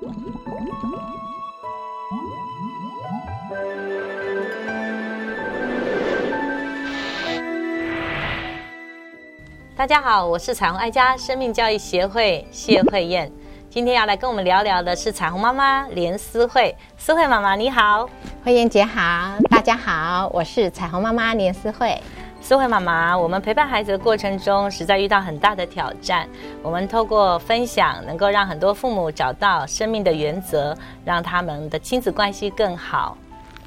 大家好，我是彩虹爱家生命教育协会谢慧燕。今天要来跟我们聊聊的是彩虹妈妈连思慧，思慧妈妈你好，慧燕姐好，大家好，我是彩虹妈妈连思慧。思慧妈妈，我们陪伴孩子的过程中，实在遇到很大的挑战。我们透过分享，能够让很多父母找到生命的原则，让他们的亲子关系更好。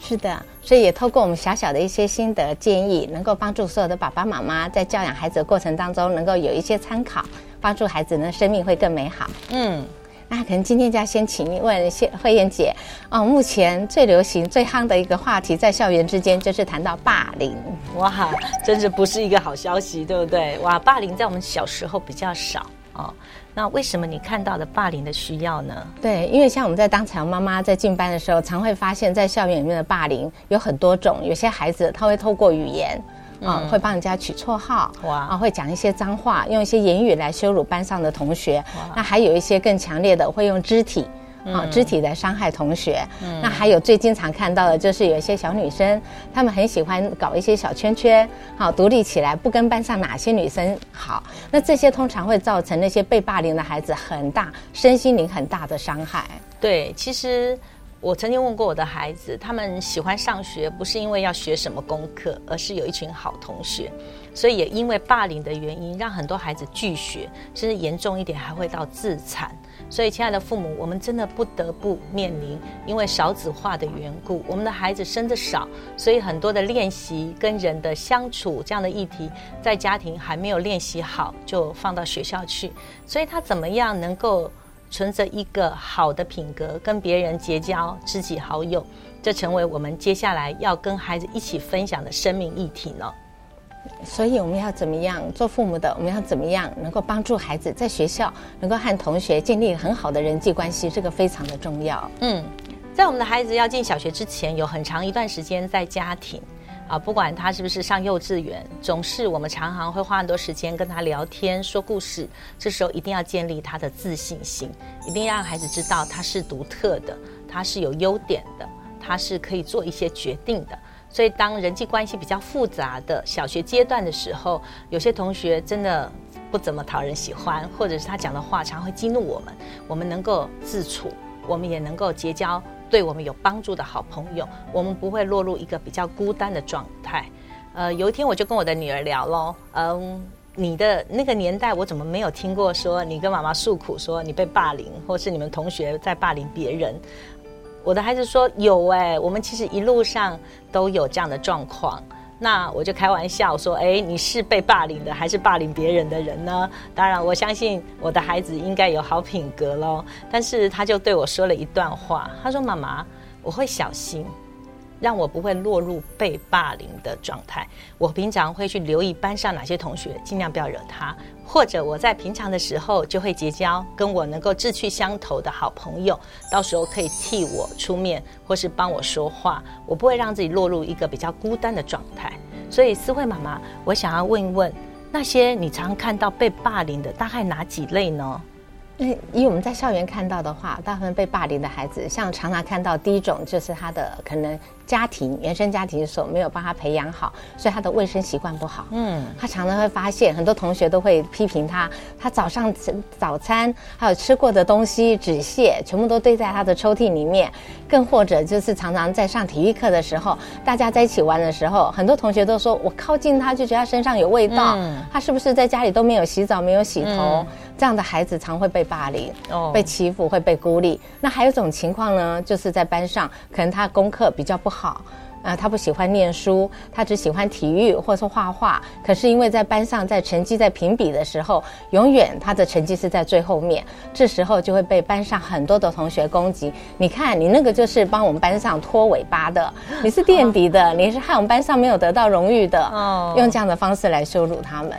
是的，所以也透过我们小小的一些心得建议，能够帮助所有的爸爸妈妈在教养孩子的过程当中，能够有一些参考，帮助孩子呢生命会更美好。嗯，那可能今天就要先请问谢慧燕姐哦，目前最流行、最夯的一个话题在校园之间，就是谈到霸凌。哇，真是不是一个好消息，对不对？哇，霸凌在我们小时候比较少哦。那为什么你看到的霸凌的需要呢？对，因为像我们在当彩虹妈妈在进班的时候，常会发现，在校园里面的霸凌有很多种。有些孩子他会透过语言啊，会帮人家取绰号，哇，啊，会讲一些脏话，用一些言语来羞辱班上的同学。那还有一些更强烈的，会用肢体。啊，肢体来伤害同学。那还有最经常看到的就是有一些小女生，她们很喜欢搞一些小圈圈，好独立起来，不跟班上哪些女生好。那这些通常会造成那些被霸凌的孩子很大身心灵很大的伤害。对，其实我曾经问过我的孩子，他们喜欢上学不是因为要学什么功课，而是有一群好同学。所以也因为霸凌的原因，让很多孩子拒学，甚至严重一点还会到自残。所以，亲爱的父母，我们真的不得不面临，因为少子化的缘故，我们的孩子生的少，所以很多的练习跟人的相处这样的议题，在家庭还没有练习好，就放到学校去。所以他怎么样能够存着一个好的品格，跟别人结交知己好友，这成为我们接下来要跟孩子一起分享的生命议题呢？所以我们要怎么样做父母的？我们要怎么样能够帮助孩子在学校能够和同学建立很好的人际关系？这个非常的重要。嗯，在我们的孩子要进小学之前，有很长一段时间在家庭啊，不管他是不是上幼稚园，总是我们常常会花很多时间跟他聊天、说故事。这时候一定要建立他的自信心，一定要让孩子知道他是独特的，他是有优点的，他是可以做一些决定的。所以，当人际关系比较复杂的小学阶段的时候，有些同学真的不怎么讨人喜欢，或者是他讲的话常会激怒我们。我们能够自处，我们也能够结交对我们有帮助的好朋友，我们不会落入一个比较孤单的状态。呃，有一天我就跟我的女儿聊喽，嗯，你的那个年代，我怎么没有听过说你跟妈妈诉苦，说你被霸凌，或是你们同学在霸凌别人？我的孩子说有哎，我们其实一路上都有这样的状况。那我就开玩笑说，哎，你是被霸凌的，还是霸凌别人的人呢？当然，我相信我的孩子应该有好品格喽。但是他就对我说了一段话，他说：“妈妈，我会小心。”让我不会落入被霸凌的状态。我平常会去留意班上哪些同学，尽量不要惹他。或者我在平常的时候就会结交跟我能够志趣相投的好朋友，到时候可以替我出面或是帮我说话。我不会让自己落入一个比较孤单的状态。所以思慧妈妈，我想要问一问，那些你常看到被霸凌的，大概哪几类呢？那以我们在校园看到的话，大部分被霸凌的孩子，像常常看到第一种就是他的可能家庭原生家庭所没有帮他培养好，所以他的卫生习惯不好。嗯，他常常会发现很多同学都会批评他，他早上早餐还有吃过的东西纸屑全部都堆在他的抽屉里面，更或者就是常常在上体育课的时候，大家在一起玩的时候，很多同学都说我靠近他就觉得他身上有味道，他是不是在家里都没有洗澡没有洗头？这样的孩子常会被霸凌，被欺负，会被孤立。那还有一种情况呢，就是在班上，可能他功课比较不好，啊，他不喜欢念书，他只喜欢体育或者说画画。可是因为在班上，在成绩在评比的时候，永远他的成绩是在最后面，这时候就会被班上很多的同学攻击。你看，你那个就是帮我们班上拖尾巴的，你是垫 底的，你是害我们班上没有得到荣誉的，哦用这样的方式来羞辱他们。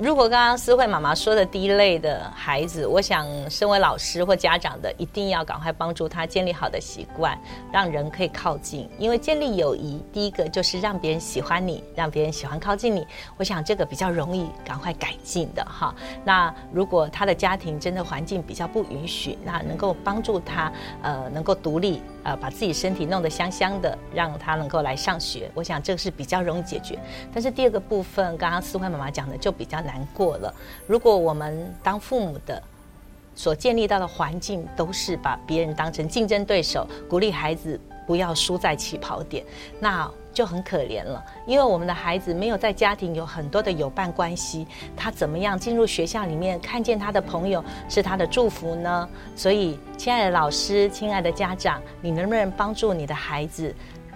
如果刚刚思慧妈妈说的第一类的孩子，我想身为老师或家长的，一定要赶快帮助他建立好的习惯，让人可以靠近。因为建立友谊，第一个就是让别人喜欢你，让别人喜欢靠近你。我想这个比较容易赶快改进的哈。那如果他的家庭真的环境比较不允许，那能够帮助他呃能够独立呃把自己身体弄得香香的，让他能够来上学。我想这个是比较容易解决。但是第二个部分，刚刚思慧妈妈讲的就比较。难过了。如果我们当父母的所建立到的环境都是把别人当成竞争对手，鼓励孩子不要输在起跑点，那就很可怜了。因为我们的孩子没有在家庭有很多的友伴关系，他怎么样进入学校里面看见他的朋友是他的祝福呢？所以，亲爱的老师，亲爱的家长，你能不能帮助你的孩子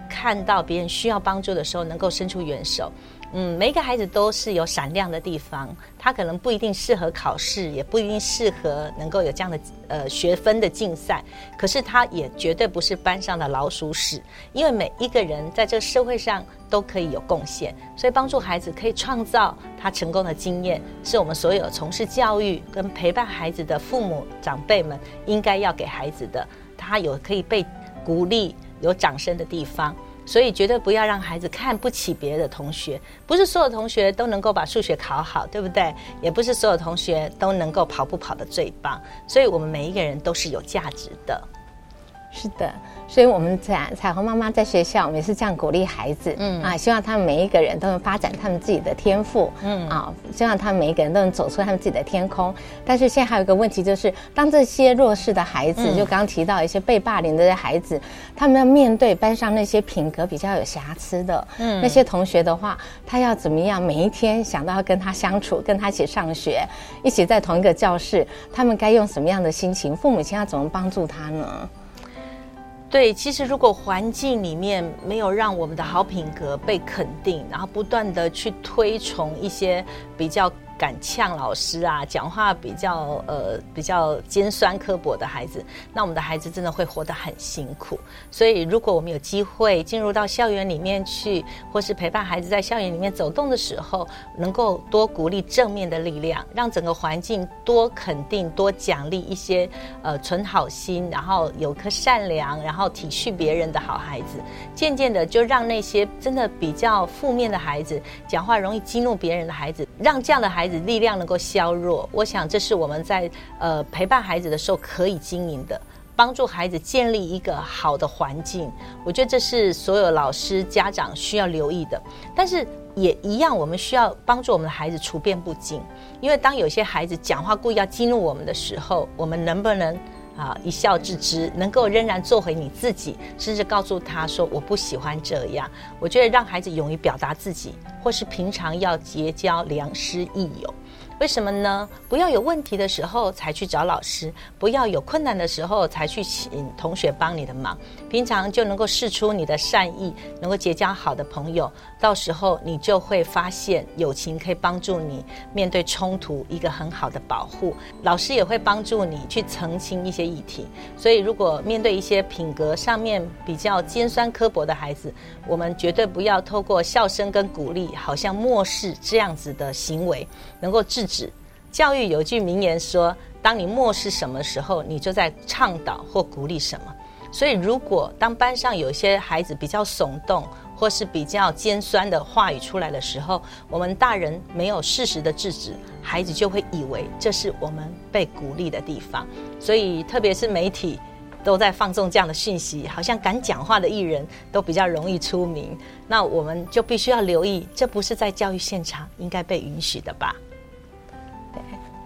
看到别人需要帮助的时候，能够伸出援手？嗯，每一个孩子都是有闪亮的地方，他可能不一定适合考试，也不一定适合能够有这样的呃学分的竞赛，可是他也绝对不是班上的老鼠屎，因为每一个人在这个社会上都可以有贡献，所以帮助孩子可以创造他成功的经验，是我们所有从事教育跟陪伴孩子的父母长辈们应该要给孩子的，他有可以被鼓励、有掌声的地方。所以绝对不要让孩子看不起别的同学，不是所有同学都能够把数学考好，对不对？也不是所有同学都能够跑步跑得最棒。所以我们每一个人都是有价值的。是的。所以，我们彩彩虹妈妈在学校，我们也是这样鼓励孩子，嗯啊，希望他们每一个人都能发展他们自己的天赋，嗯啊，希望他们每一个人都能走出他们自己的天空。但是现在还有一个问题，就是当这些弱势的孩子，就刚刚提到一些被霸凌的孩子，他们要面对班上那些品格比较有瑕疵的嗯那些同学的话，他要怎么样每一天想到要跟他相处，跟他一起上学，一起在同一个教室，他们该用什么样的心情？父母亲要怎么帮助他呢？对，其实如果环境里面没有让我们的好品格被肯定，然后不断的去推崇一些比较。敢呛老师啊，讲话比较呃比较尖酸刻薄的孩子，那我们的孩子真的会活得很辛苦。所以，如果我们有机会进入到校园里面去，或是陪伴孩子在校园里面走动的时候，能够多鼓励正面的力量，让整个环境多肯定、多奖励一些呃存好心，然后有颗善良，然后体恤别人的好孩子，渐渐的就让那些真的比较负面的孩子，讲话容易激怒别人的孩子，让这样的孩子。力量能够削弱，我想这是我们在呃陪伴孩子的时候可以经营的，帮助孩子建立一个好的环境。我觉得这是所有老师家长需要留意的。但是也一样，我们需要帮助我们的孩子处变不惊，因为当有些孩子讲话故意要激怒我们的时候，我们能不能？啊，一笑置之，能够仍然做回你自己，甚至告诉他说我不喜欢这样。我觉得让孩子勇于表达自己，或是平常要结交良师益友。为什么呢？不要有问题的时候才去找老师，不要有困难的时候才去请同学帮你的忙。平常就能够试出你的善意，能够结交好的朋友，到时候你就会发现友情可以帮助你面对冲突一个很好的保护。老师也会帮助你去澄清一些议题。所以，如果面对一些品格上面比较尖酸刻薄的孩子，我们绝对不要透过笑声跟鼓励，好像漠视这样子的行为，能够制。指教育有句名言说：“当你漠视什么时候，你就在倡导或鼓励什么。”所以，如果当班上有一些孩子比较耸动或是比较尖酸的话语出来的时候，我们大人没有适时的制止，孩子就会以为这是我们被鼓励的地方。所以，特别是媒体都在放纵这样的讯息，好像敢讲话的艺人都比较容易出名。那我们就必须要留意，这不是在教育现场应该被允许的吧？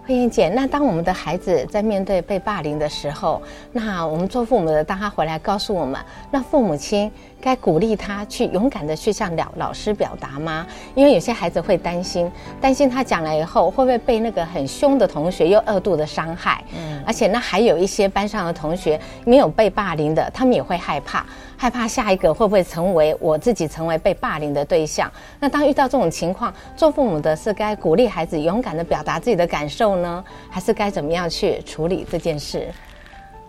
慧英姐，那当我们的孩子在面对被霸凌的时候，那我们做父母的，当他回来告诉我们，那父母亲。该鼓励他去勇敢的去向老老师表达吗？因为有些孩子会担心，担心他讲了以后会不会被那个很凶的同学又二度的伤害。嗯，而且那还有一些班上的同学没有被霸凌的，他们也会害怕，害怕下一个会不会成为我自己成为被霸凌的对象。那当遇到这种情况，做父母的是该鼓励孩子勇敢的表达自己的感受呢，还是该怎么样去处理这件事？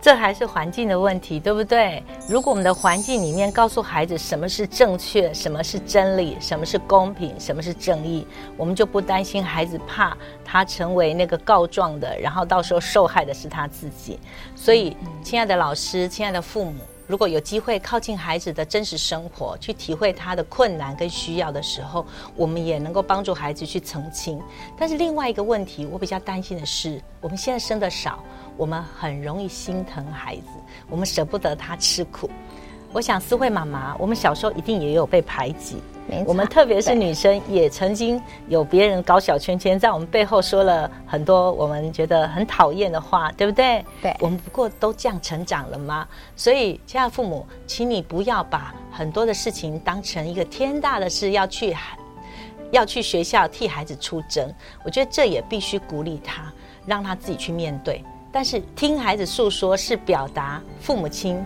这还是环境的问题，对不对？如果我们的环境里面告诉孩子什么是正确，什么是真理，什么是公平，什么是正义，我们就不担心孩子怕他成为那个告状的，然后到时候受害的是他自己。所以，亲爱的老师，亲爱的父母。如果有机会靠近孩子的真实生活，去体会他的困难跟需要的时候，我们也能够帮助孩子去澄清。但是另外一个问题，我比较担心的是，我们现在生的少，我们很容易心疼孩子，我们舍不得他吃苦。我想思慧妈妈，我们小时候一定也有被排挤，我们特别是女生，也曾经有别人搞小圈圈，在我们背后说了很多我们觉得很讨厌的话，对不对？对，我们不过都这样成长了吗？所以，亲爱的父母，请你不要把很多的事情当成一个天大的事，要去要去学校替孩子出征。我觉得这也必须鼓励他，让他自己去面对。但是，听孩子诉说是表达父母亲。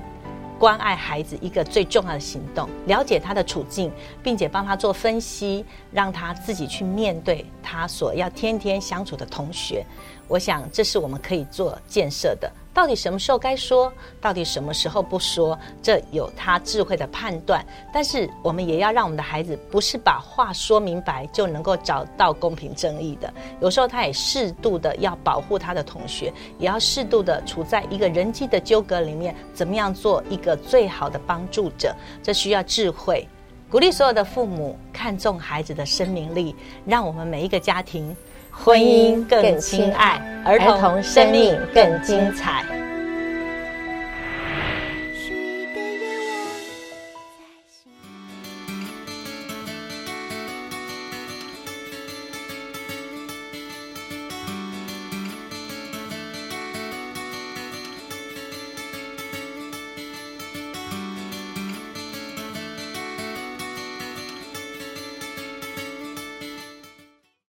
关爱孩子一个最重要的行动，了解他的处境，并且帮他做分析，让他自己去面对他所要天天相处的同学。我想，这是我们可以做建设的。到底什么时候该说？到底什么时候不说？这有他智慧的判断。但是，我们也要让我们的孩子不是把话说明白就能够找到公平正义的。有时候，他也适度的要保护他的同学，也要适度的处在一个人际的纠葛里面，怎么样做一个最好的帮助者？这需要智慧。鼓励所有的父母看重孩子的生命力，让我们每一个家庭。婚姻更亲爱，儿童生命更精彩。